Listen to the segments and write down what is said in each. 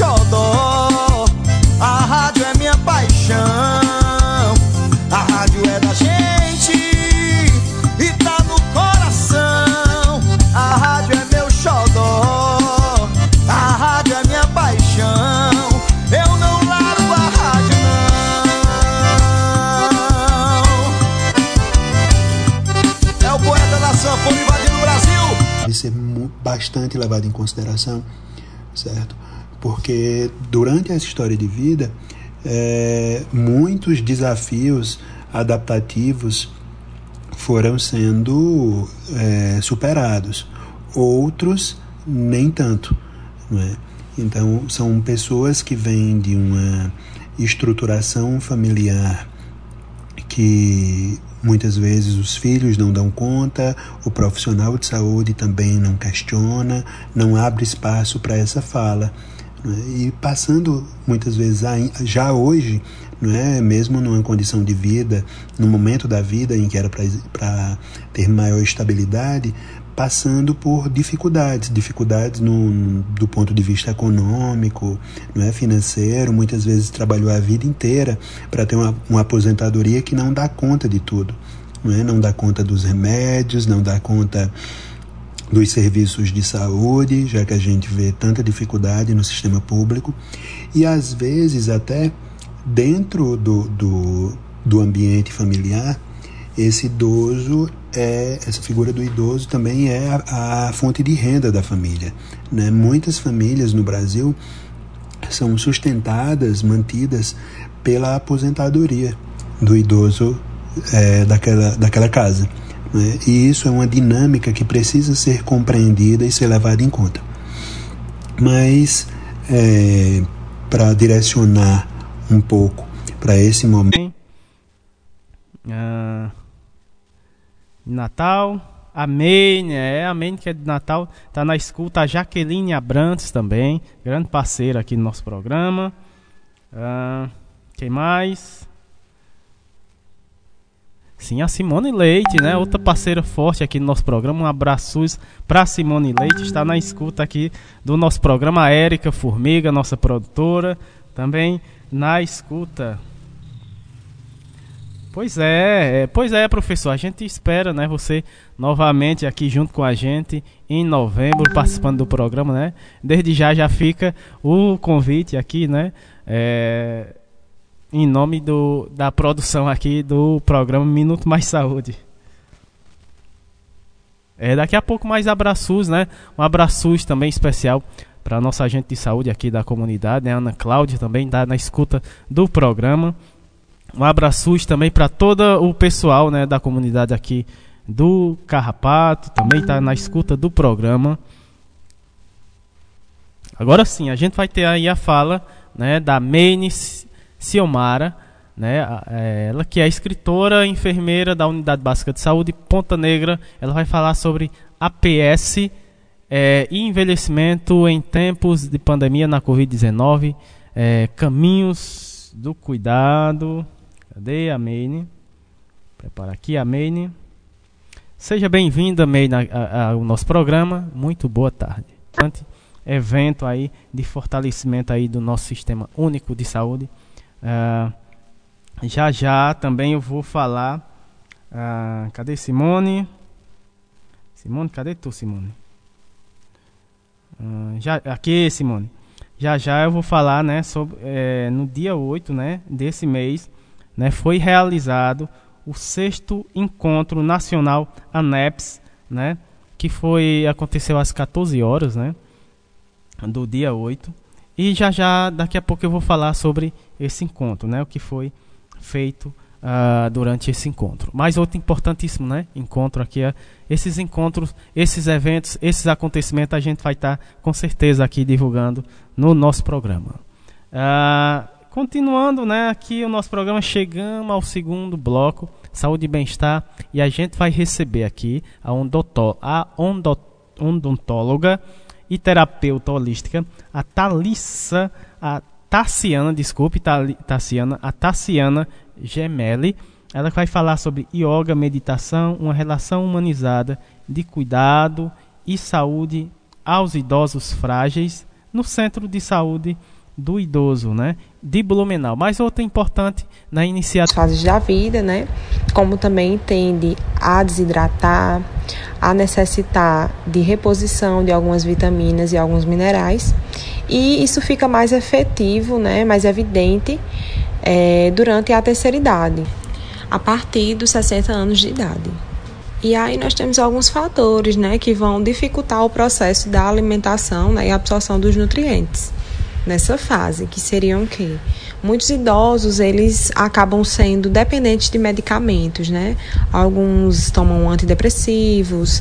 xodó. A rádio é minha paixão. A rádio é da gente e tá no coração. A rádio é meu xodó. A rádio é minha paixão. Eu não largo a rádio, não. É o poeta da sanfona invadindo o Brasil. Ser mu- bastante levado em consideração, certo? Porque durante essa história de vida, é, muitos desafios adaptativos foram sendo é, superados, outros nem tanto. É? Então, são pessoas que vêm de uma estruturação familiar que muitas vezes os filhos não dão conta, o profissional de saúde também não questiona, não abre espaço para essa fala. Não é? E passando muitas vezes já hoje, não é, mesmo numa condição de vida, no momento da vida em que era para ter maior estabilidade, passando por dificuldades, dificuldades no, do ponto de vista econômico, não é financeiro, muitas vezes trabalhou a vida inteira para ter uma, uma aposentadoria que não dá conta de tudo, não é? Não dá conta dos remédios, não dá conta dos serviços de saúde, já que a gente vê tanta dificuldade no sistema público, e às vezes até dentro do, do, do ambiente familiar, esse idoso é essa figura do idoso também é a, a fonte de renda da família. Né? Muitas famílias no Brasil são sustentadas, mantidas pela aposentadoria do idoso é, daquela, daquela casa. Né? E isso é uma dinâmica que precisa ser compreendida e ser levada em conta. Mas, é, para direcionar um pouco para esse momento. Ah, Natal. Amém, né? Amém, que é de Natal. Tá na escuta a Jaqueline Abrantes também, grande parceira aqui no nosso programa. Ah, quem mais? Sim, a Simone Leite, né? Outra parceira forte aqui no nosso programa. Um abraço para Simone Leite, está na escuta aqui do nosso programa. A Érica Formiga, nossa produtora, também na escuta. Pois é, é, pois é, professor. A gente espera, né, você novamente aqui junto com a gente em novembro, participando do programa, né? Desde já já fica o convite aqui, né? É, em nome do, da produção aqui do programa Minuto Mais Saúde. É, daqui a pouco mais abraços, né? Um abraços também especial para a nossa agente de saúde aqui da comunidade, né? Ana Cláudia também está na escuta do programa. Um abraço também para todo o pessoal né, da comunidade aqui do Carrapato, também está na escuta do programa. Agora sim, a gente vai ter aí a fala né, da Maine Ciomara, né, ela que é escritora, enfermeira da Unidade Básica de Saúde Ponta Negra. Ela vai falar sobre APS é, e envelhecimento em tempos de pandemia na Covid-19, é, caminhos do cuidado. Cadê a Maine? Prepara aqui a Maine. Seja bem-vinda, Maine, ao nosso programa. Muito boa tarde. Evento aí de fortalecimento aí do nosso sistema único de saúde. Uh, já já também eu vou falar. Uh, cadê Simone? Simone, cadê tu, Simone? Uh, já, aqui, Simone. Já já eu vou falar, né, sobre é, no dia 8, né, desse mês, né, foi realizado o sexto encontro nacional ANEPS, né, que foi aconteceu às 14 horas, né, do dia 8. E já já daqui a pouco eu vou falar sobre esse encontro, né, o que foi feito uh, durante esse encontro. Mais outro importantíssimo, né? Encontro aqui, é, esses encontros, esses eventos, esses acontecimentos a gente vai estar tá, com certeza aqui divulgando no nosso programa. Uh, continuando, né? Aqui o nosso programa chegamos ao segundo bloco, saúde e bem-estar, e a gente vai receber aqui a, a odontóloga e terapeuta holística, a Thalissa, a Tassiana, desculpe, Tassiana, a Tassiana Gemelli. Ela vai falar sobre yoga, meditação, uma relação humanizada de cuidado e saúde aos idosos frágeis no Centro de Saúde do Idoso, né? De Blumenau. Mas outra importante na iniciativa. Fases da vida, né? Como também tende a desidratar, a necessitar de reposição de algumas vitaminas e alguns minerais. E isso fica mais efetivo, né? Mais evidente é, durante a terceira idade, a partir dos 60 anos de idade. E aí nós temos alguns fatores né, que vão dificultar o processo da alimentação né, e absorção dos nutrientes nessa fase, que seriam o quê? Muitos idosos, eles acabam sendo dependentes de medicamentos, né? Alguns tomam antidepressivos,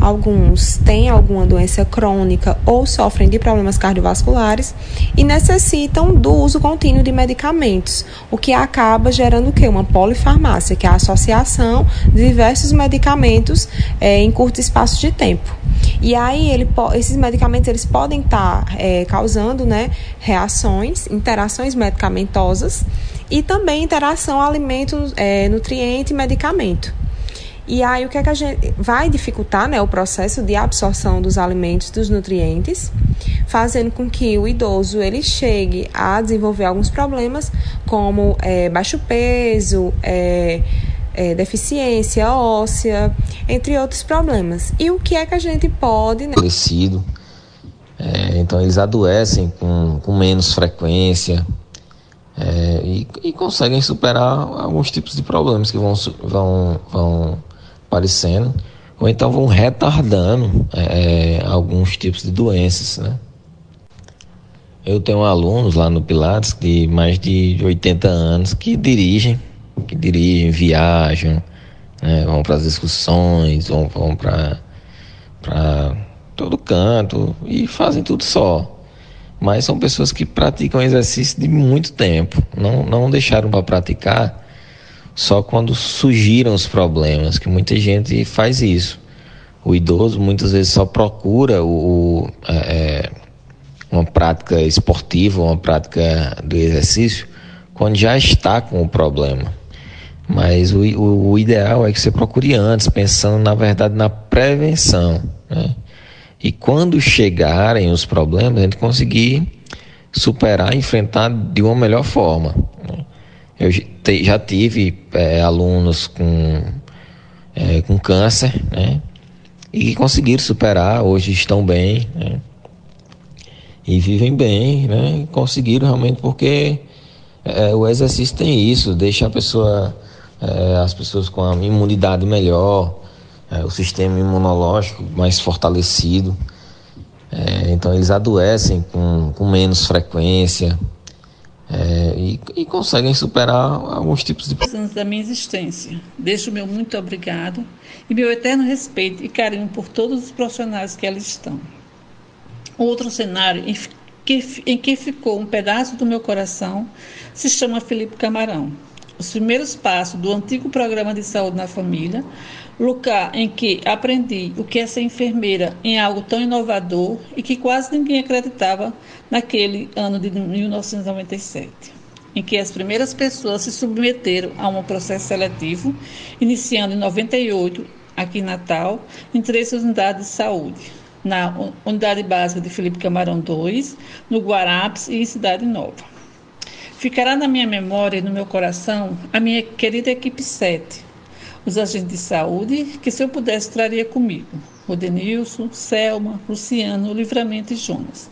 alguns têm alguma doença crônica ou sofrem de problemas cardiovasculares e necessitam do uso contínuo de medicamentos, o que acaba gerando o quê? Uma polifarmácia, que é a associação de diversos medicamentos é, em curto espaço de tempo. E aí ele, esses medicamentos eles podem estar tá, é, causando né, reações, interações medicamentosas e também interação alimento, é, nutriente e medicamento. E aí o que é que a gente vai dificultar, né, o processo de absorção dos alimentos, dos nutrientes, fazendo com que o idoso ele chegue a desenvolver alguns problemas como é, baixo peso, é, é, deficiência óssea, entre outros problemas. E o que é que a gente pode. Né? Crescido. É, então eles adoecem com, com menos frequência é, e, e, conseguem superar alguns tipos de problemas que vão, vão, vão aparecendo, ou então vão retardando é, alguns tipos de doenças. Né? Eu tenho alunos lá no Pilates de mais de 80 anos que dirigem que dirigem, viajam, né, vão para as excursões, vão, vão para todo canto e fazem tudo só. Mas são pessoas que praticam exercício de muito tempo, não, não deixaram para praticar só quando surgiram os problemas, que muita gente faz isso. O idoso muitas vezes só procura o, o é, é uma prática esportiva, uma prática do exercício, quando já está com o problema. Mas o, o, o, ideal é que você procure antes, pensando na verdade na prevenção. Né? E quando chegarem os problemas, a gente conseguir superar, enfrentar de uma melhor forma. Né? Eu te, já tive é, alunos com, é, com câncer, né? E conseguiram superar, hoje estão bem, né? E vivem bem, né? Conseguiram realmente porque é, o exercício tem isso, deixa a pessoa é, as pessoas com a imunidade melhor, é, o sistema imunológico mais fortalecido. É, então eles adoecem com, com menos frequência é, e, e, conseguem superar alguns tipos de. anos da minha existência. Deixo meu muito obrigado e meu eterno respeito e carinho por todos os profissionais que ali estão. Outro cenário em que, em que ficou um pedaço do meu coração se chama Felipe Camarão os primeiros passos do antigo programa de saúde na família, lugar em que aprendi o que é ser enfermeira em algo tão inovador e que quase ninguém acreditava naquele ano de 1997, em que as primeiras pessoas se submeteram a um processo seletivo, iniciando em 98, aqui em Natal, em três unidades de saúde. Na unidade básica de Felipe Camarão 2, no Guarapes e em Cidade Nova. Ficará na minha memória e no meu coração a minha querida equipe 7, os agentes de saúde, que se eu pudesse traria comigo, o Denilson, Selma, Luciano, Livramento e Jonas.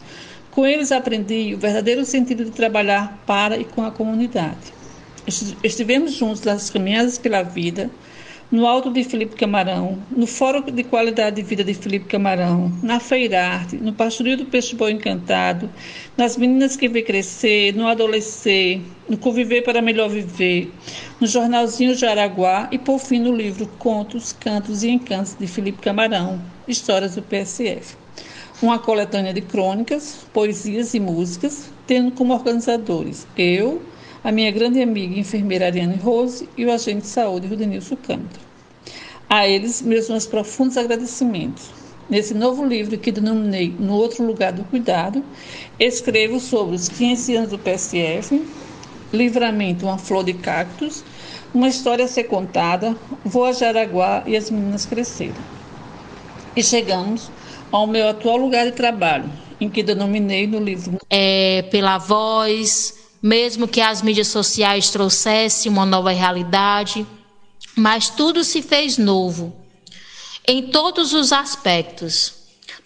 Com eles aprendi o verdadeiro sentido de trabalhar para e com a comunidade. Estivemos juntos nas caminhadas pela vida, no Alto de Felipe Camarão, no Fórum de Qualidade de Vida de Felipe Camarão, na Feira Arte, no Pastorio do Peixe Bom Encantado, nas Meninas que Vê Crescer, no Adolescer, no Conviver para Melhor Viver, no Jornalzinho de Araguá e, por fim, no livro Contos, Cantos e Encantos de Felipe Camarão, Histórias do PSF. Uma coletânea de crônicas, poesias e músicas, tendo como organizadores eu, a minha grande amiga enfermeira Ariane Rose e o agente de saúde Rudenilson Câmara. A eles, meus mais profundos agradecimentos. Nesse novo livro que denominei No Outro Lugar do Cuidado, escrevo sobre os 15 anos do PSF, Livramento, uma flor de cactos, uma história a ser contada, Vou a Jaraguá e as meninas cresceram. E chegamos ao meu atual lugar de trabalho, em que denominei no livro é, Pela Voz, mesmo que as mídias sociais trouxessem uma nova realidade, mas tudo se fez novo, em todos os aspectos.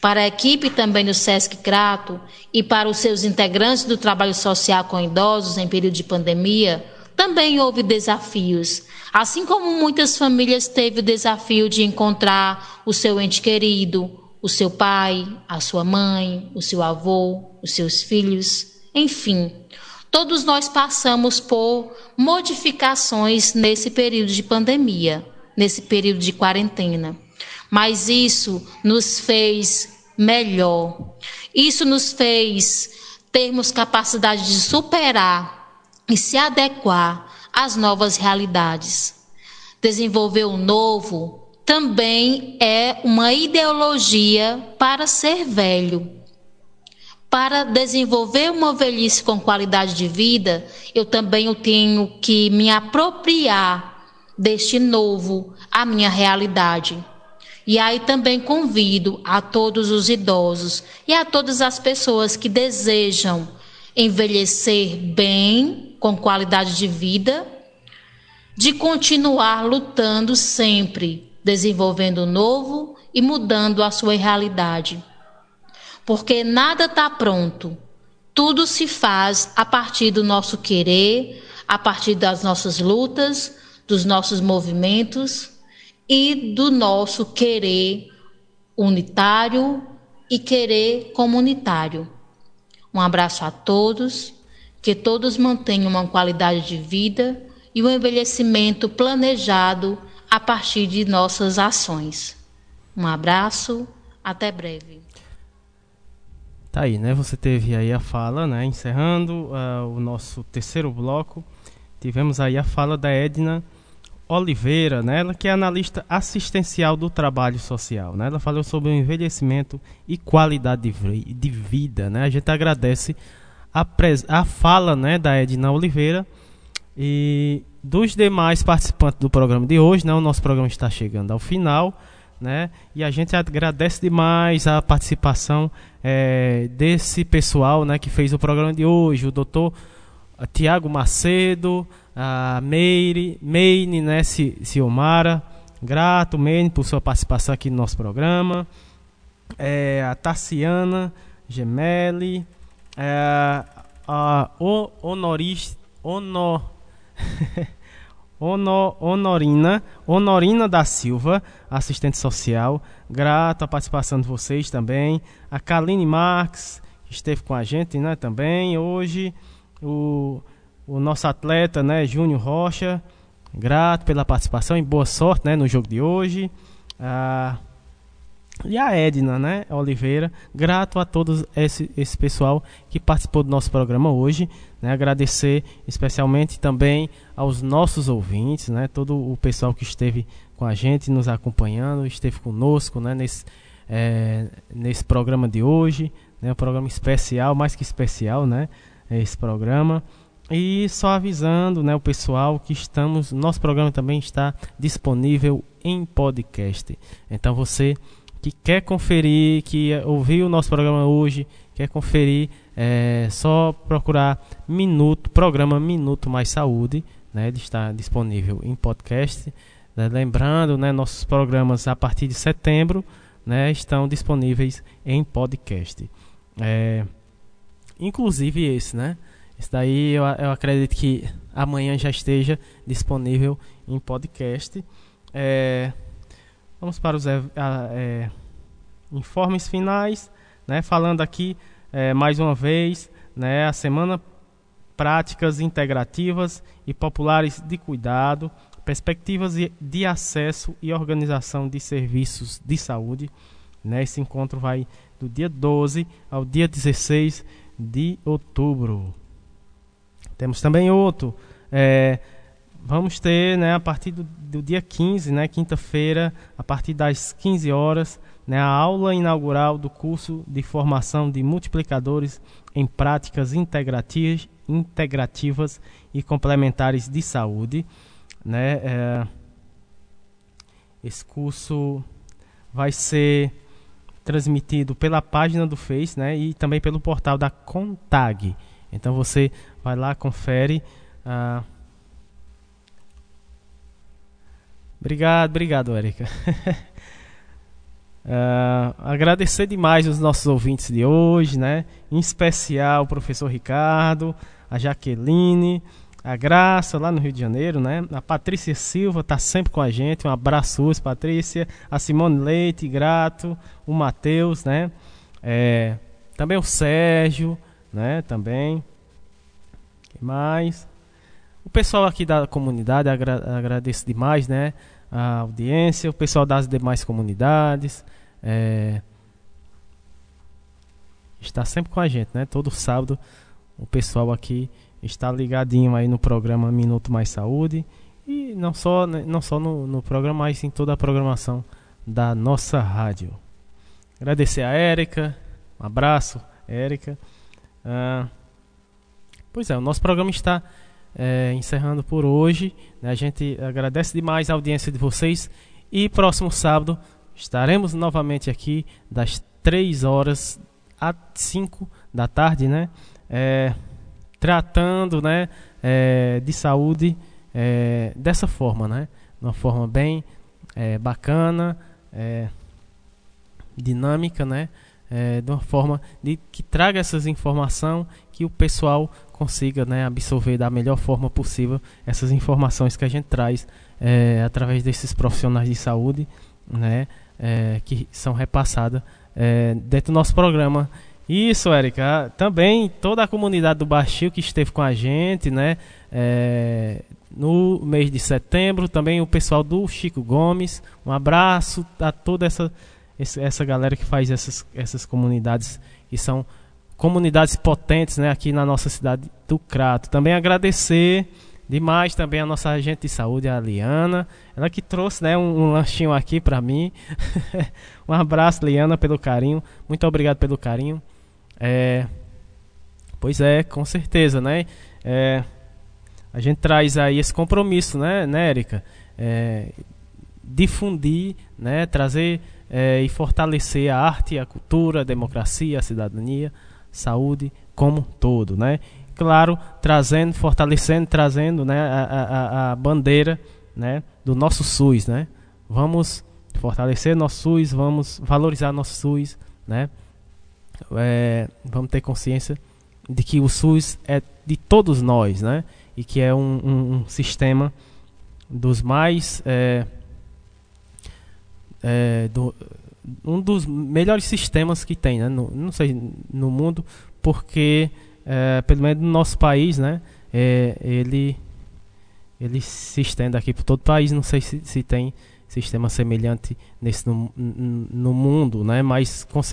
Para a equipe também do SESC Crato e para os seus integrantes do trabalho social com idosos em período de pandemia, também houve desafios. Assim como muitas famílias teve o desafio de encontrar o seu ente querido, o seu pai, a sua mãe, o seu avô, os seus filhos, enfim, Todos nós passamos por modificações nesse período de pandemia, nesse período de quarentena. Mas isso nos fez melhor. Isso nos fez termos capacidade de superar e se adequar às novas realidades. Desenvolver o novo também é uma ideologia para ser velho. Para desenvolver uma velhice com qualidade de vida, eu também tenho que me apropriar deste novo, a minha realidade. E aí também convido a todos os idosos e a todas as pessoas que desejam envelhecer bem, com qualidade de vida, de continuar lutando sempre, desenvolvendo o novo e mudando a sua realidade porque nada está pronto. Tudo se faz a partir do nosso querer, a partir das nossas lutas, dos nossos movimentos e do nosso querer unitário e querer comunitário. Um abraço a todos, que todos mantenham uma qualidade de vida e um envelhecimento planejado a partir de nossas ações. Um abraço, até breve. Tá aí, né? Você teve aí a fala, né? Encerrando uh, o nosso terceiro bloco, tivemos aí a fala da Edna Oliveira, né? Ela que é analista assistencial do trabalho social, né? Ela falou sobre o envelhecimento e qualidade de, vida, né? A gente agradece a, a fala, né, da Edna Oliveira e dos demais participantes do programa de hoje, né? O nosso programa está chegando ao final né? E a gente agradece demais a participação é, desse pessoal, né, que fez o programa de hoje, o doutor Tiago Macedo, a Meire, Meine, né, Ciomara, grato, Meine, por sua participação aqui no nosso programa, é, a Tarciana Gemelli, é, a Honoris, Honor... Honorina, Honorina da Silva, assistente social. Grato a participação de vocês também. A Kaline Marques, que esteve com a gente né, também hoje. O, o nosso atleta, né, Júnior Rocha. Grato pela participação e boa sorte né, no jogo de hoje. Ah, e a Edna, né, Oliveira, grato a todos esse, esse pessoal que participou do nosso programa hoje, né, agradecer especialmente também aos nossos ouvintes, né, todo o pessoal que esteve com a gente, nos acompanhando, esteve conosco, né, nesse, é, nesse programa de hoje, né, um programa especial, mais que especial, né, esse programa. E só avisando, né, o pessoal que estamos, nosso programa também está disponível em podcast. Então você que quer conferir, que ouviu o nosso programa hoje, quer conferir, é só procurar Minuto, programa Minuto Mais Saúde, né? Está disponível em podcast. Né? Lembrando, né, nossos programas a partir de setembro, né, estão disponíveis em podcast. É, inclusive esse, né? Esse daí eu, eu acredito que amanhã já esteja disponível em podcast. é, vamos para os é, informes finais, né? Falando aqui é, mais uma vez, né? A semana práticas integrativas e populares de cuidado, perspectivas de acesso e organização de serviços de saúde. Né? Esse encontro vai do dia 12 ao dia 16 de outubro. Temos também outro. É, vamos ter né, a partir do, do dia 15, né, quinta-feira, a partir das 15 horas, né, a aula inaugural do curso de formação de multiplicadores em práticas integrativas, integrativas e complementares de saúde. Né, é, esse curso vai ser transmitido pela página do Face né, e também pelo portal da Contag. Então você vai lá, confere. Ah, obrigado, obrigado, Érica. Uh, agradecer demais os nossos ouvintes de hoje, né? Em especial o professor Ricardo, a Jaqueline, a Graça lá no Rio de Janeiro, né? A Patrícia Silva está sempre com a gente. Um abraço, Patrícia. A Simone Leite, grato. O Matheus, né? É, também o Sérgio, né? Também. Mais? O pessoal aqui da comunidade, agra agradeço demais, né? A audiência, o pessoal das demais comunidades. É, está sempre com a gente, né? Todo sábado o pessoal aqui está ligadinho aí no programa Minuto Mais Saúde e não só, né, não só no, no programa, mas em toda a programação da nossa rádio. Agradecer a Érica, um abraço, Érica. Ah, pois é, o nosso programa está é, encerrando por hoje. Né? A gente agradece demais a audiência de vocês e próximo sábado estaremos novamente aqui das 3 horas a 5 da tarde, né? É, tratando né, é, de saúde é, dessa forma, né? Uma forma bem é, bacana, é, dinâmica, né? É, de uma forma de, que traga essas informações que o pessoal consiga né, absorver da melhor forma possível essas informações que a gente traz é, através desses profissionais de saúde né, que são repassadas dentro do nosso programa isso, Érica. Também toda a comunidade do Baixio que esteve com a gente, né? É, no mês de setembro, também o pessoal do Chico Gomes. Um abraço a toda essa, essa galera que faz essas, essas comunidades que são comunidades potentes né, aqui na nossa cidade do Crato. Também agradecer demais também a nossa agente de saúde, a Liana. Ela que trouxe né, um, um lanchinho aqui para mim. um abraço, Liana, pelo carinho. Muito obrigado pelo carinho. É, pois é, com certeza, né? É, a gente traz aí esse compromisso, né, né Érica? É, difundir, né, trazer é, e fortalecer a arte, a cultura, a democracia, a cidadania, saúde como um todo, né? Claro, trazendo, fortalecendo, trazendo, né, a, a, a bandeira, né, do nosso SUS, né? Vamos fortalecer nosso SUS, vamos valorizar nosso SUS, né? é, vamos ter consciência de que o SUS é de todos nós, né? E que é um, um, um sistema dos mais é, é, do, um dos melhores sistemas que tem, né? No, não sei no mundo, porque é, pelo menos no nosso país, né? É, ele ele se estende aqui por todo o país. Não sei se, se tem sistema semelhante nesse no, no mundo, né? Mas com certeza